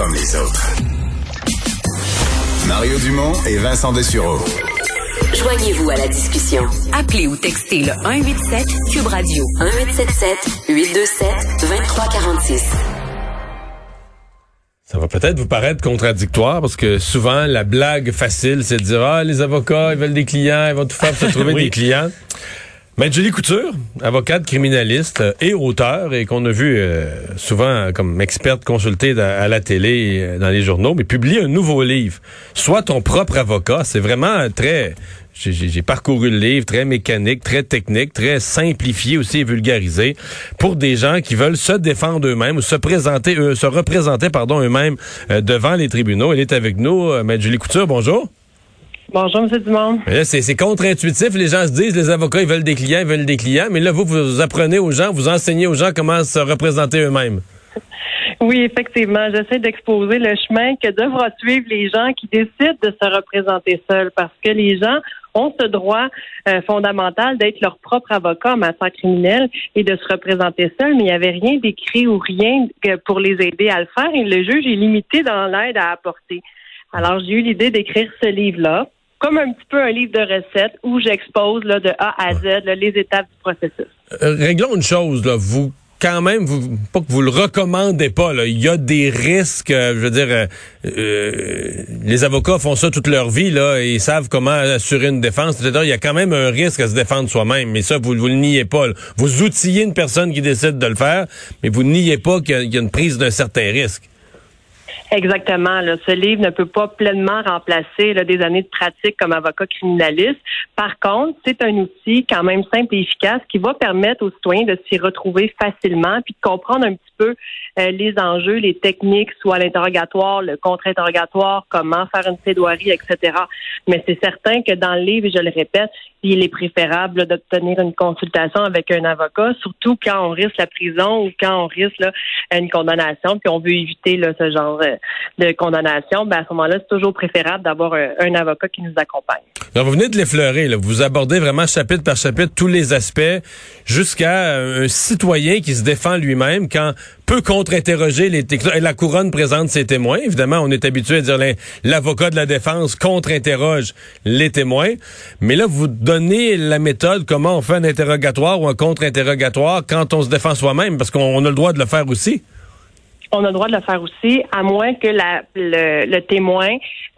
comme les autres. Mario Dumont et Vincent Dessureau. Joignez-vous à la discussion. Appelez ou textez le 187 Cube Radio 1877 827 2346. Ça va peut-être vous paraître contradictoire parce que souvent la blague facile c'est de dire ah les avocats ils veulent des clients ils vont tout faire pour se trouver des clients. Mais Julie Couture, avocate criminaliste euh, et auteur, et qu'on a vu euh, souvent comme experte consultée à, la télé, et dans les journaux, mais publie un nouveau livre. Sois ton propre avocat. C'est vraiment très... J'ai parcouru le livre, très mécanique, très technique, très simplifié aussi et vulgarisé pour des gens qui veulent se défendre eux-mêmes ou se présenter, euh, se représenter, pardon, eux-mêmes devant les tribunaux. Elle est avec nous, Julie Couture. Bonjour. Bonjour, M. Dumont. C'est contre-intuitif. Les gens se disent, les avocats, ils veulent des clients, ils veulent des clients. Mais là, vous, vous apprenez aux gens, vous enseignez aux gens comment se représenter eux-mêmes. Oui, effectivement. J'essaie d'exposer le chemin que devront suivre les gens qui décident de se représenter seuls parce que les gens ont ce droit euh, fondamental d'être leur propre avocat en matière criminelle et de se représenter seuls, mais il n'y avait rien d'écrit ou rien pour les aider à le faire et le juge est limité dans l'aide à apporter. Alors, j'ai eu l'idée d'écrire ce livre-là comme un petit peu un livre de recettes où j'expose là, de A à Z les étapes du processus. Euh, réglons une chose, là. Vous quand même, vous, pas que vous le recommandez pas. Là. Il y a des risques. Euh, je veux dire, euh, euh, les avocats font ça toute leur vie là, et ils savent comment assurer une défense. C'est-à-dire, il y a quand même un risque à se défendre soi-même. Mais ça, vous, vous le niez pas. Vous outillez une personne qui décide de le faire, mais vous niez pas qu'il y, a une prise d'un certain risque. Exactement. Là. Ce livre ne peut pas pleinement remplacer là, des années de pratique comme avocat criminaliste. Par contre, c'est un outil quand même simple et efficace qui va permettre aux citoyens de s'y retrouver facilement puis de comprendre un petit peu euh, les enjeux, les techniques, soit l'interrogatoire, le contre-interrogatoire, comment faire une plaidoirie, etc. Mais c'est certain que dans le livre, je le répète, il est préférable d'obtenir une consultation avec un avocat, surtout quand on risque la prison ou quand on risque là, une condamnation, puis on veut éviter là, ce genre euh, de condamnation. Ben, à ce moment-là, c'est toujours préférable d'avoir un, avocat qui nous accompagne. Vous venez de l'effleurer. Vous abordez vraiment chapitre par chapitre tous les aspects jusqu'à un citoyen qui se défend lui-même quand peut contre-interroger les et la couronne présente ses témoins. Évidemment, on est habitué à dire l'avocat de la défense contre-interroge les témoins. Mais là, vous donnez la méthode comment on fait un interrogatoire ou un contre-interrogatoire quand on se défend soi-même, parce qu'on a le droit de le faire aussi on a le droit de le faire aussi, à moins que la, le, témoin,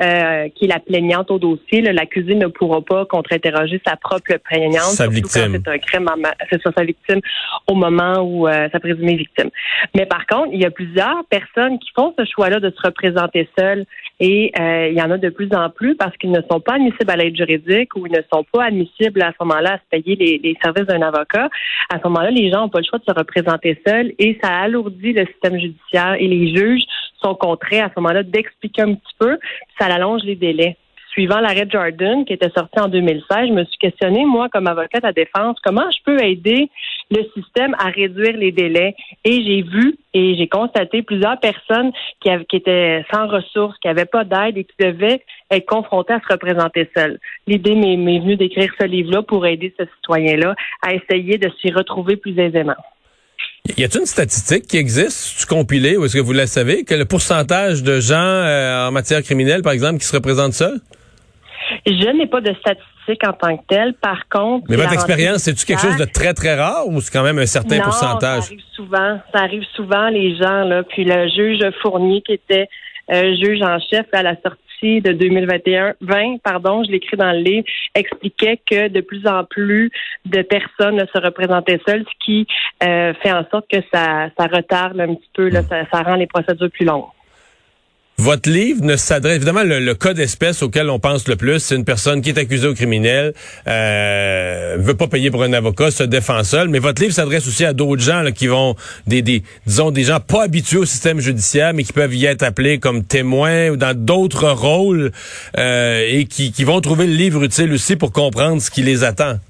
euh, qui est la plaignante au dossier, l'accusé ne pourra pas contre-interroger sa propre plaignante. Sa victime. C'est un crime, c'est sa victime au moment où euh, sa présumée victime. Mais par contre, il y a plusieurs personnes qui font ce choix-là de se représenter seules et euh, il y en a de plus en plus parce qu'ils ne sont pas admissibles à l'aide juridique ou ils ne sont pas admissibles à ce moment-là à se payer les, les services d'un avocat. À ce moment-là, les gens n'ont pas le choix de se représenter seuls et ça alourdit le système judiciaire et les juges sont contraints à ce moment-là d'expliquer un petit peu, ça allonge les délais. Suivant l'arrêt Jordan qui était sorti en 2016, je me suis questionnée, moi, comme avocate à défense, comment je peux aider le système à réduire les délais? Et j'ai vu et j'ai constaté plusieurs personnes qui, qui étaient sans ressources, qui n'avaient pas d'aide et qui devaient être confrontées à se représenter seules. L'idée m'est venue d'écrire ce livre-là pour aider ce citoyen-là à essayer de s'y retrouver plus aisément. Y a-t-il une statistique qui existe, tu compilée, ou est-ce que vous la savez, que le pourcentage de gens euh, en matière criminelle, par exemple, qui se représentent seuls? Je n'ai pas de statistique en tant que telle. Par contre, mais votre expérience, c'est-tu quelque chose de très très rare ou c'est quand même un certain pourcentage? Ça arrive souvent. Ça arrive souvent les gens là. Puis le juge Fournier qui était euh, juge en chef à la sortie de 2021, 20, pardon, je l'écris dans le livre, expliquait que de plus en plus de personnes se représentaient seules, ce qui euh, fait en sorte que ça, ça retarde un petit peu, là, ça, ça rend les procédures plus longues. Votre livre ne s'adresse évidemment le, cas d'espèce auquel on pense le plus, c'est une personne qui est accusée au criminel, euh, veut pas payer pour un avocat, se défend seul. Mais votre livre s'adresse aussi à d'autres gens qui vont des, des disons des gens pas habitués au système judiciaire, mais qui peuvent y être appelés comme témoins ou dans d'autres rôles euh, et qui, qui vont trouver le livre utile aussi pour comprendre ce qui les attend.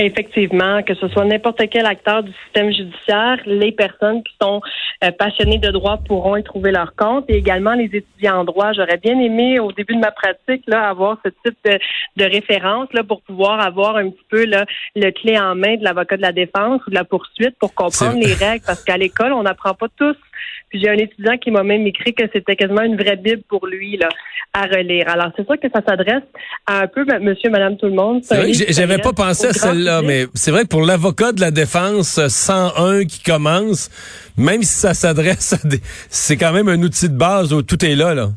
Effectivement, que ce soit n'importe quel acteur du système judiciaire, les personnes qui sont euh, passionnées de droit pourront y trouver leur compte. Et également les étudiants en droit. J'aurais bien aimé au début de ma pratique là avoir ce type de, de référence là pour pouvoir avoir un petit peu là, le clé en main de l'avocat de la défense ou de la poursuite pour comprendre les règles. Parce qu'à l'école on n'apprend pas tous Puis j'ai un étudiant qui m'a même écrit que c'était quasiment une vraie bible pour lui là à relire. Alors c'est sûr que ça s'adresse à un peu Monsieur, Madame, tout le monde. C'est vrai que j'avais pas pensé à celle-là, mais c'est vrai que pour l'avocat de la défense 101 qui commence, même si ça s'adresse à des, c'est quand même un outil de base où tout est là là.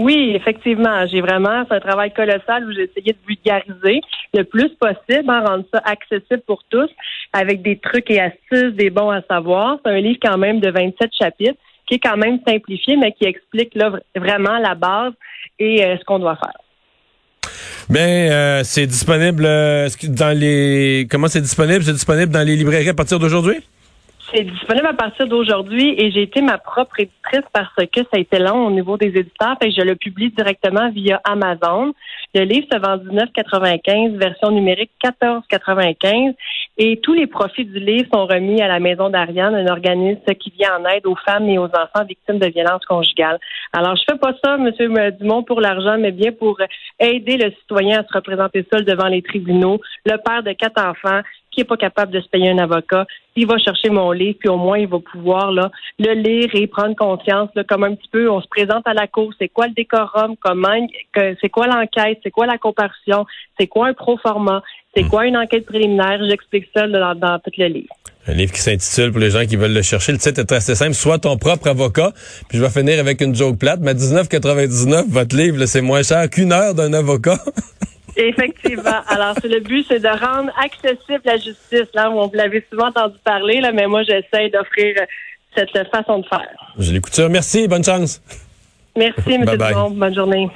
Oui, effectivement. J'ai vraiment fait un travail colossal où j'ai essayé de vulgariser le plus possible, hein, rendre ça accessible pour tous, avec des trucs et astuces, des bons à savoir. C'est un livre quand même de 27 chapitres qui est quand même simplifié, mais qui explique là, vraiment la base et euh, ce qu'on doit faire. Ben, euh, c'est disponible euh, dans les. Comment c'est disponible? C'est disponible dans les librairies à partir d'aujourd'hui? C'est disponible à partir d'aujourd'hui et j'ai été ma propre éditrice parce que ça a été long au niveau des éditeurs. et je le publie directement via Amazon. Le livre se vend 19,95, version numérique 14,95 et tous les profits du livre sont remis à la Maison d'Ariane, un organisme qui vient en aide aux femmes et aux enfants victimes de violences conjugales. Alors, je fais pas ça, M. Dumont, pour l'argent, mais bien pour aider le citoyen à se représenter seul devant les tribunaux, le père de quatre enfants qui est pas capable de se payer un avocat, il va chercher mon livre, puis au moins il va pouvoir là, le lire et prendre conscience là, comme un petit peu on se présente à la cour, c'est quoi le décorum, comment c'est quoi l'enquête, c'est quoi la comparution, c'est quoi un pro format, c'est quoi une enquête préliminaire, j'explique ça dans, dans tout le livre. Un livre qui s'intitule pour les gens qui veulent le chercher. Le titre est assez simple. Sois ton propre avocat. Puis je vais finir avec une joke plate. Mais 19,99, votre livre, c'est moins cher qu'une heure d'un avocat. Effectivement. Alors, le but, c'est de rendre accessible la justice. Là, on vous l'avez souvent entendu parler, là, mais moi, j'essaie d'offrir cette façon de faire. Je l'écoute. Merci. Bonne chance. Merci, M. Dumont. Bonne journée.